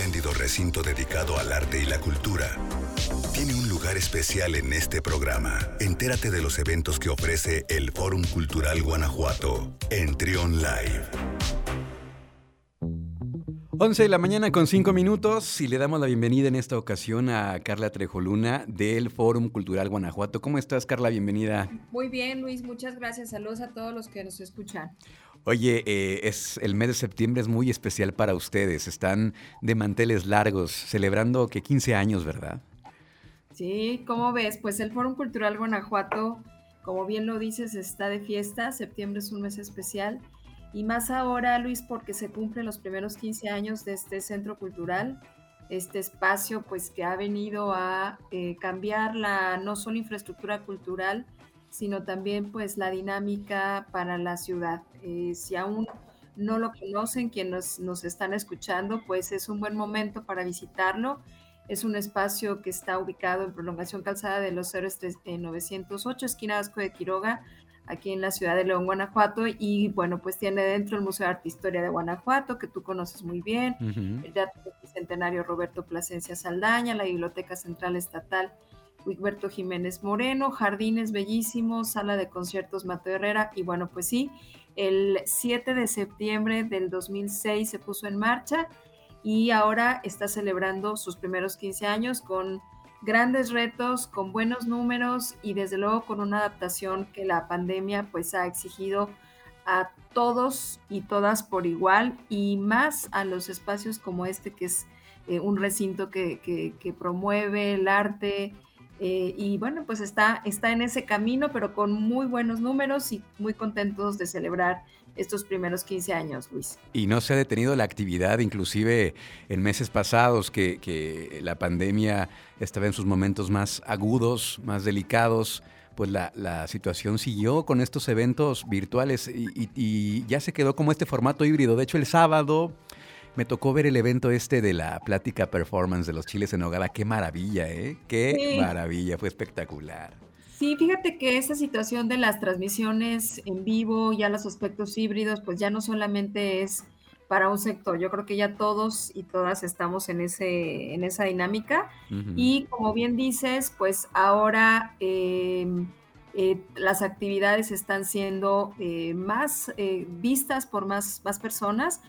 espléndido recinto dedicado al arte y la cultura, tiene un lugar especial en este programa. Entérate de los eventos que ofrece el Fórum Cultural Guanajuato en Trion Live. 11 de la mañana con 5 minutos y le damos la bienvenida en esta ocasión a Carla Trejoluna del Fórum Cultural Guanajuato. ¿Cómo estás, Carla? Bienvenida. Muy bien, Luis, muchas gracias. Saludos a todos los que nos escuchan. Oye, eh, es el mes de septiembre es muy especial para ustedes. Están de manteles largos, celebrando que 15 años, ¿verdad? Sí, ¿cómo ves? Pues el Fórum Cultural Guanajuato, como bien lo dices, está de fiesta. Septiembre es un mes especial y más ahora, Luis, porque se cumplen los primeros 15 años de este centro cultural, este espacio pues que ha venido a eh, cambiar la no solo infraestructura cultural, sino también pues la dinámica para la ciudad. Eh, si aún no lo conocen, quienes nos, están escuchando, pues es un buen momento para visitarlo. Es un espacio que está ubicado en prolongación calzada de los Héroes 908, esquina Vasco de Quiroga, aquí en la ciudad de León, Guanajuato, y bueno, pues tiene dentro el Museo de Arte e Historia de Guanajuato, que tú conoces muy bien, el Teatro Centenario Roberto Plasencia Saldaña, la Biblioteca Central Estatal Wigberto Jiménez Moreno, jardines bellísimos, sala de conciertos Mateo Herrera, y bueno, pues sí, el 7 de septiembre del 2006 se puso en marcha y ahora está celebrando sus primeros 15 años con grandes retos, con buenos números y desde luego con una adaptación que la pandemia pues ha exigido a todos y todas por igual y más a los espacios como este que es eh, un recinto que, promueve el arte eh, y bueno pues está, está en ese camino pero con muy buenos números y muy contentos de celebrar estos primeros 15 años, Luis. Y no se ha detenido la actividad, inclusive en meses pasados que, la pandemia estaba en sus momentos más agudos, más delicados, pues la, situación siguió con estos eventos virtuales y, ya se quedó como este formato híbrido. De hecho, el sábado me tocó ver el evento este de la plática performance de los chiles en hogada. Qué maravilla, ¿eh? Qué maravilla, fue espectacular. Sí, fíjate que esa situación de las transmisiones en vivo, ya los aspectos híbridos, pues ya no solamente es para un sector. Yo creo que ya todos y todas estamos en, ese, en esa dinámica. Y como bien dices, pues ahora em, eh, las actividades están siendo eh, más eh, vistas por más, más personas,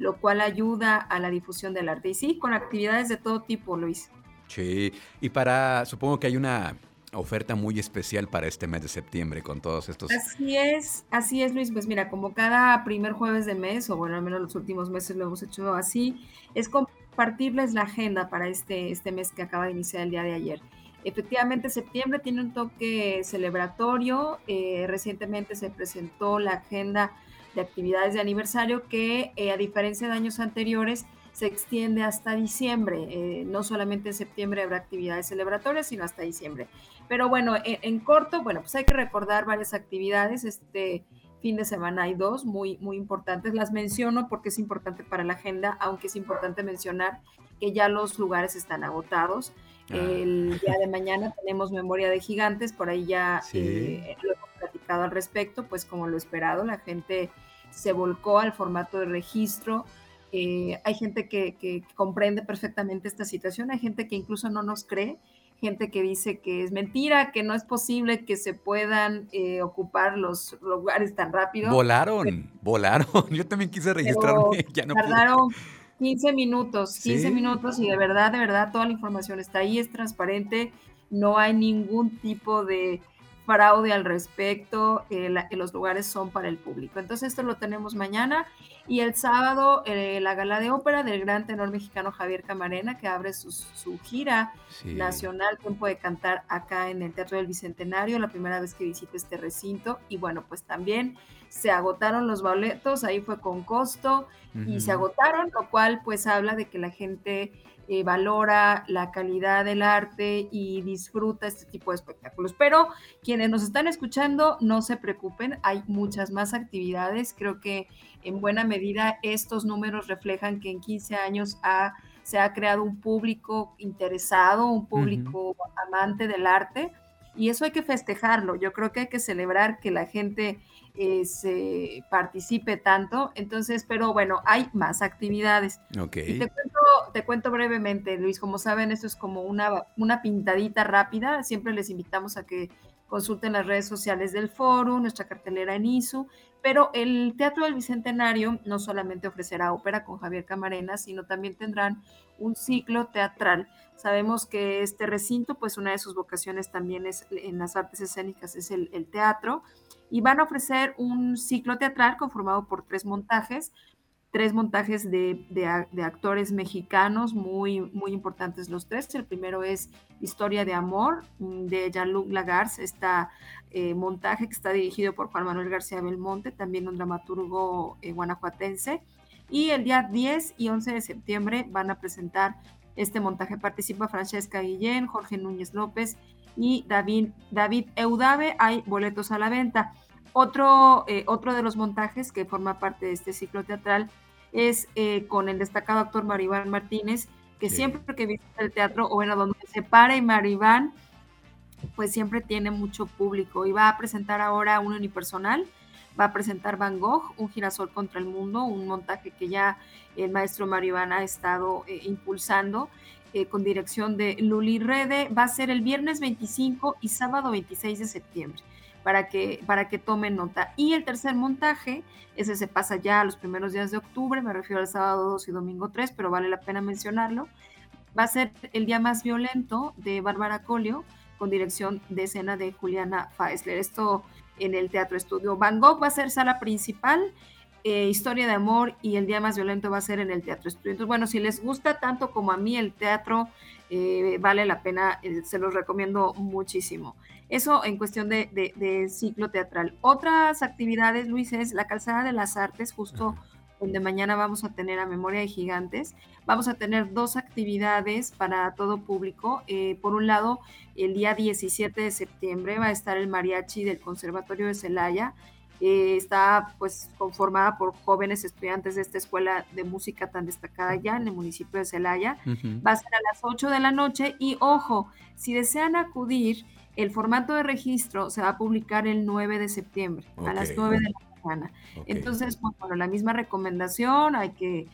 lo cual ayuda a la difusión del arte. Y sí, con actividades de todo tipo, Luis. Sí, y para, supongo que hay una oferta muy especial para este mes de septiembre con todos estos. Así es, así es Luis, pues mira, como cada primer jueves de mes, o bueno, al menos los últimos meses lo hemos hecho así, es compartirles la agenda para este, este mes que acaba de iniciar el día de ayer. Efectivamente, septiembre tiene un toque celebratorio, eh, recientemente se presentó la agenda de actividades de aniversario que, eh, a diferencia de años anteriores, se extiende hasta diciembre. Eh, no solamente en septiembre habrá actividades celebratorias, sino hasta diciembre. Pero bueno, en, corto, bueno, pues hay que recordar varias actividades. Este fin de semana hay dos muy, muy importantes. Las menciono porque es importante para la agenda, aunque es importante mencionar que ya los lugares están agotados. Ah. El día de mañana tenemos Memoria de Gigantes, por ahí ya eh, lo al respecto, pues como lo esperado, la gente se volcó al formato de registro. Eh, hay gente que, que, comprende perfectamente esta situación, hay gente que incluso no nos cree gente que dice que es mentira, que no es posible que se puedan eh, ocupar los lugares tan rápido. Volaron, volaron. Yo también quise registrarme, ya no tardaron 15 minutos, 15 minutos y de verdad, de verdad, toda la información está ahí, es transparente, no hay ningún tipo de fraude al respecto, eh, los lugares son para el público. Entonces esto lo tenemos mañana y el sábado eh, la gala de ópera del gran tenor mexicano Javier Camarena que abre su, gira nacional Tiempo de Cantar acá en el Teatro del Bicentenario, la primera vez que visita este recinto. Y bueno, pues también se agotaron los boletos, ahí fue con costo y se agotaron, lo cual pues habla de que la gente eh, valora la calidad del arte y disfruta este tipo de espectáculos. Pero quienes nos están escuchando, no se preocupen, hay muchas más actividades. Creo que en buena medida estos números reflejan que en 15 años se ha creado un público interesado, un público amante del arte. Y eso hay que festejarlo. Yo creo que hay que celebrar que la gente eh, se participe tanto. Entonces, pero bueno, hay más actividades. Okay. Y te cuento te cuento brevemente, Luis. Como saben, esto es como una, una pintadita rápida. Siempre les invitamos a que consulten las redes sociales del foro, nuestra cartelera en ISU, pero el Teatro del Bicentenario no solamente ofrecerá ópera con Javier Camarena, sino también tendrán un ciclo teatral. Sabemos que este recinto, pues una de sus vocaciones también es en las artes escénicas, es el, el teatro, y van a ofrecer un ciclo teatral conformado por tres montajes, tres montajes de, de, actores mexicanos muy, muy importantes los tres. El primero es Historia de Amor mm, de Jean-Luc Lagarce, esta eh, montaje que está dirigido por Juan Manuel García Belmonte, también un dramaturgo eh, guanajuatense. Y el día 10 y 11 de septiembre van a presentar este montaje. Participa Francesca Guillén, Jorge Núñez López y David, David Eudave. Hay boletos a la venta. Otro, eh, otro de los montajes que forma parte de este ciclo teatral es eh, con el destacado actor Maribán Martínez, que siempre que visita el teatro, o bueno, donde se para y Maribán, pues siempre tiene mucho público y va a presentar ahora un unipersonal, va a presentar Van Gogh, un girasol contra el mundo, un montaje que ya el maestro Maribán ha estado eh, impulsando. con dirección de Luli Rede, va a ser el viernes 25 y sábado 26 de septiembre para que, para que tomen nota. Y el tercer montaje, ese se pasa ya a los primeros días de octubre, me refiero al sábado 2 y domingo 3, pero vale la pena mencionarlo. Va a ser El Día Más Violento de Bárbara Colio, con dirección de escena de Juliana Faesler. Esto en el Teatro Estudio. Van Gogh va a ser sala principal, eh, Historia de Amor y El Día Más Violento va a ser en el Teatro Estudio. Entonces, bueno, si les gusta tanto como a mí el teatro, eh, vale la pena, eh, se los recomiendo muchísimo. Eso en cuestión de, ciclo teatral. Otras actividades, Luis, es la Calzada de las Artes, justo donde mañana vamos a tener a Memoria de Gigantes. Vamos a tener dos actividades para todo público. Eh, por un lado, el día 17 de septiembre va a estar el mariachi del Conservatorio de Celaya. Eh, está pues conformada por jóvenes estudiantes de esta escuela de música tan destacada ya en el municipio de Celaya. Va a ser a las 8 de la noche y ojo, si desean acudir, el formato de registro se va a publicar el 9 de septiembre a las 9 de la mañana. Entonces, pues, bueno, la misma recomendación, hay que,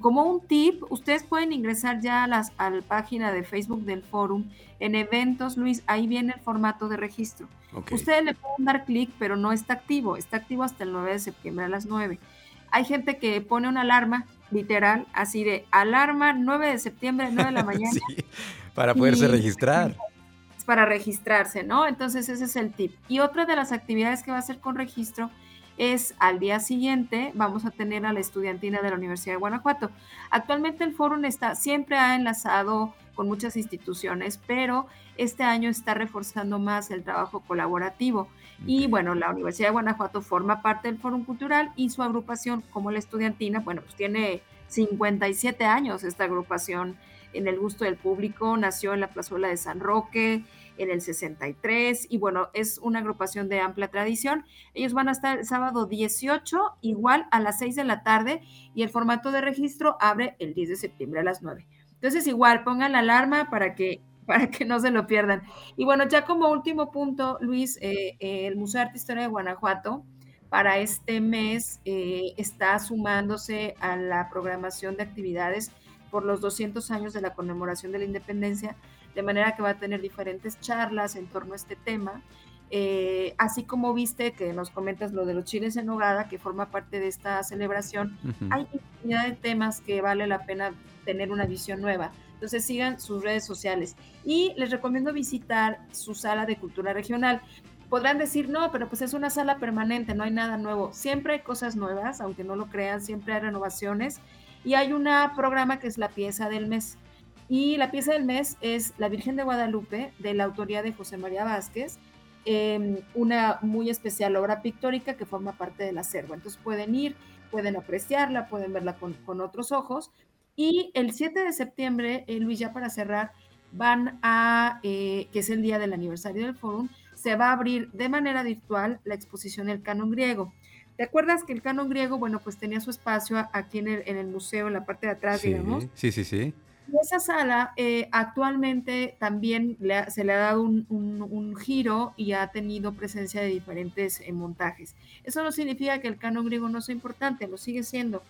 como un tip, ustedes pueden ingresar ya a, las, a la página de Facebook del forum, en eventos, Luis, ahí viene el formato de registro. Ustedes le pueden dar clic, pero no está activo, está activo hasta el 9 de septiembre a las 9. Hay gente que pone una alarma, literal, así de alarma 9 de septiembre, 9 de la mañana. sí, para poderse registrar para registrarse, ¿no? Entonces ese es el tip. Y otra de las actividades que va a hacer con registro es al día siguiente vamos a tener a la estudiantina de la Universidad de Guanajuato. Actualmente el foro está, siempre ha enlazado con muchas instituciones, pero este año está reforzando más el trabajo colaborativo. Y bueno, la Universidad de Guanajuato forma parte del Foro Cultural y su agrupación como la estudiantina, bueno, pues tiene 57 años esta agrupación en el gusto del público, nació en la plazuela de San Roque en el 63 y bueno, es una agrupación de amplia tradición. Ellos van a estar el sábado 18 igual a las 6 de la tarde y el formato de registro abre el 10 de septiembre a las 9. Entonces igual pongan la alarma para que para que no se lo pierdan. Y bueno, ya como último punto, Luis, eh, el Museo de Arte e Historia de Guanajuato para este mes eh, está sumándose a la programación de actividades por los 200 años de la conmemoración de la independencia, de manera que va a tener diferentes charlas en torno a este tema. Eh, así como viste que nos comentas lo de los chiles en nogada, que forma parte de esta celebración, hay infinidad de temas que vale la pena tener una visión nueva. Entonces sigan sus redes sociales y les recomiendo visitar su sala de cultura regional. Podrán decir, no, pero pues es una sala permanente, no hay nada nuevo. Siempre hay cosas nuevas, aunque no lo crean, siempre hay renovaciones y hay un programa que es la pieza del mes. Y la pieza del mes es La Virgen de Guadalupe, de la autoría de José María Vázquez, em, una muy especial obra pictórica que forma parte del acervo. Entonces pueden ir, pueden apreciarla, pueden verla con, otros ojos. Y el 7 de septiembre, eh, Luis, ya para cerrar, van a, eh, que es el día del aniversario del Fórum, se va a abrir de manera virtual la exposición El Canon Griego. ¿Te acuerdas que el canon griego, bueno, pues tenía su espacio aquí en el, museo, en la parte de atrás, digamos? Sí, sí, sí. Y esa sala eh, actualmente también se le ha dado un, giro y ha tenido presencia de diferentes eh, montajes. Eso no significa que el canon griego no sea importante, lo sigue siendo.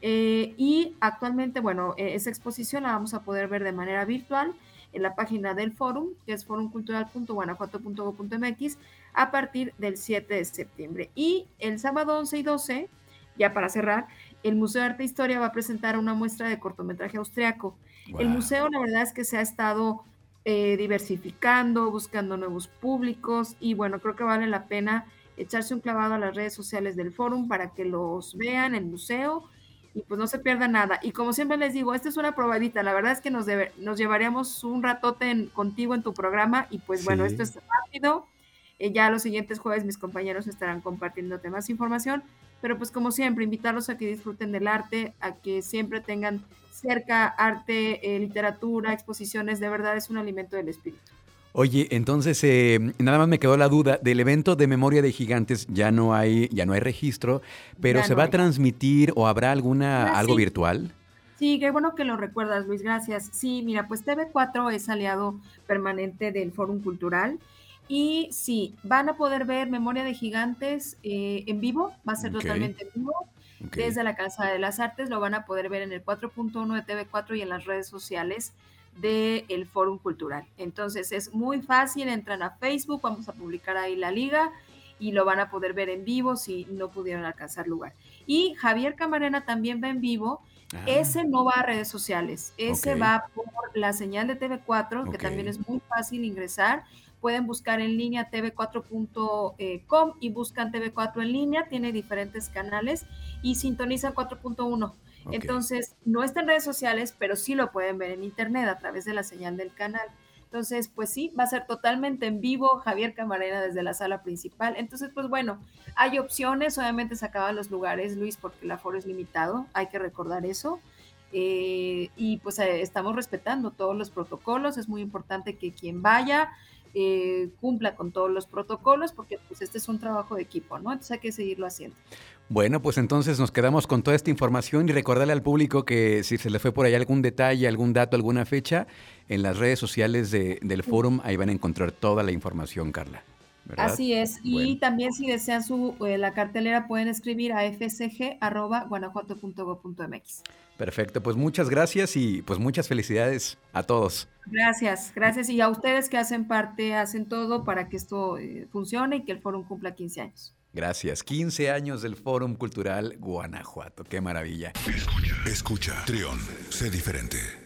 Eh, y actualmente, bueno, esa exposición la vamos a poder ver de manera virtual en la página del forum, que es forumcultural.guanajuato.gov.mx, a partir del 7 de septiembre. Y el sábado 11 y 12, ya para cerrar, el Museo de Arte e Historia va a presentar una muestra de cortometraje austriaco. El museo, la verdad es que se ha estado eh, diversificando, buscando nuevos públicos y bueno, creo que vale la pena echarse un clavado a las redes sociales del forum para que los vean, el museo y pues no se pierda nada. Y como siempre les digo, esta es una probadita, la verdad es que nos, nos llevaríamos un ratote contigo en tu programa y pues bueno, esto es rápido. Eh, ya los siguientes jueves mis compañeros estarán compartiéndote más información, pero pues como siempre, invitarlos a que disfruten del arte, a que siempre tengan cerca arte, eh, literatura, exposiciones, de verdad es un alimento del espíritu. Oye, entonces eh, nada más me quedó la duda del evento de Memoria de Gigantes ya no hay ya no hay registro, pero se va a transmitir o habrá alguna ah, algo virtual. Sí, qué bueno que lo recuerdas, Luis, gracias. Sí, mira, pues TV4 es aliado permanente del Fórum Cultural y sí, van a poder ver Memoria de Gigantes eh, en vivo, va a ser totalmente en vivo. Desde la Casa de las Artes lo van a poder ver en el 4.1 de TV4 y en las redes sociales del Fórum Cultural. Entonces es muy fácil, entran a Facebook, vamos a publicar ahí la liga y lo van a poder ver en vivo si no pudieron alcanzar lugar. Y Javier Camarena también va en vivo. Ah. Ese no va a redes sociales, ese va por la señal de TV4, que también es muy fácil ingresar. Pueden buscar en línea tv4.com y buscan TV4 en línea, tiene diferentes canales y sintoniza 4.1. Entonces, no está en redes sociales, pero sí lo pueden ver en internet a través de la señal del canal. Entonces, pues sí, va a ser totalmente en vivo Javier Camarena desde la sala principal. Entonces, pues bueno, hay opciones, obviamente se acaban los lugares, Luis, porque el aforo es limitado, hay que recordar eso. Eh, y pues eh, estamos respetando todos los protocolos, es muy importante que quien vaya eh, cumpla con todos los protocolos, porque pues este es un trabajo de equipo, ¿no? Entonces hay que seguirlo haciendo. Bueno, pues entonces nos quedamos con toda esta información y recordarle al público que si se le fue por ahí algún detalle, algún dato, alguna fecha, en las redes sociales del forum ahí van a encontrar toda la información, Carla. Así es. Y también si desean su, eh, la cartelera pueden escribir a fsg.guanajuato.go.mx. Perfecto, pues muchas gracias y pues muchas felicidades a todos. Gracias, gracias. Y a ustedes que hacen parte, hacen todo para que esto eh, funcione y que el foro cumpla 15 años. Gracias. 15 años del Fórum Cultural Guanajuato. Qué maravilla. Escucha, escucha. Trión, sé diferente.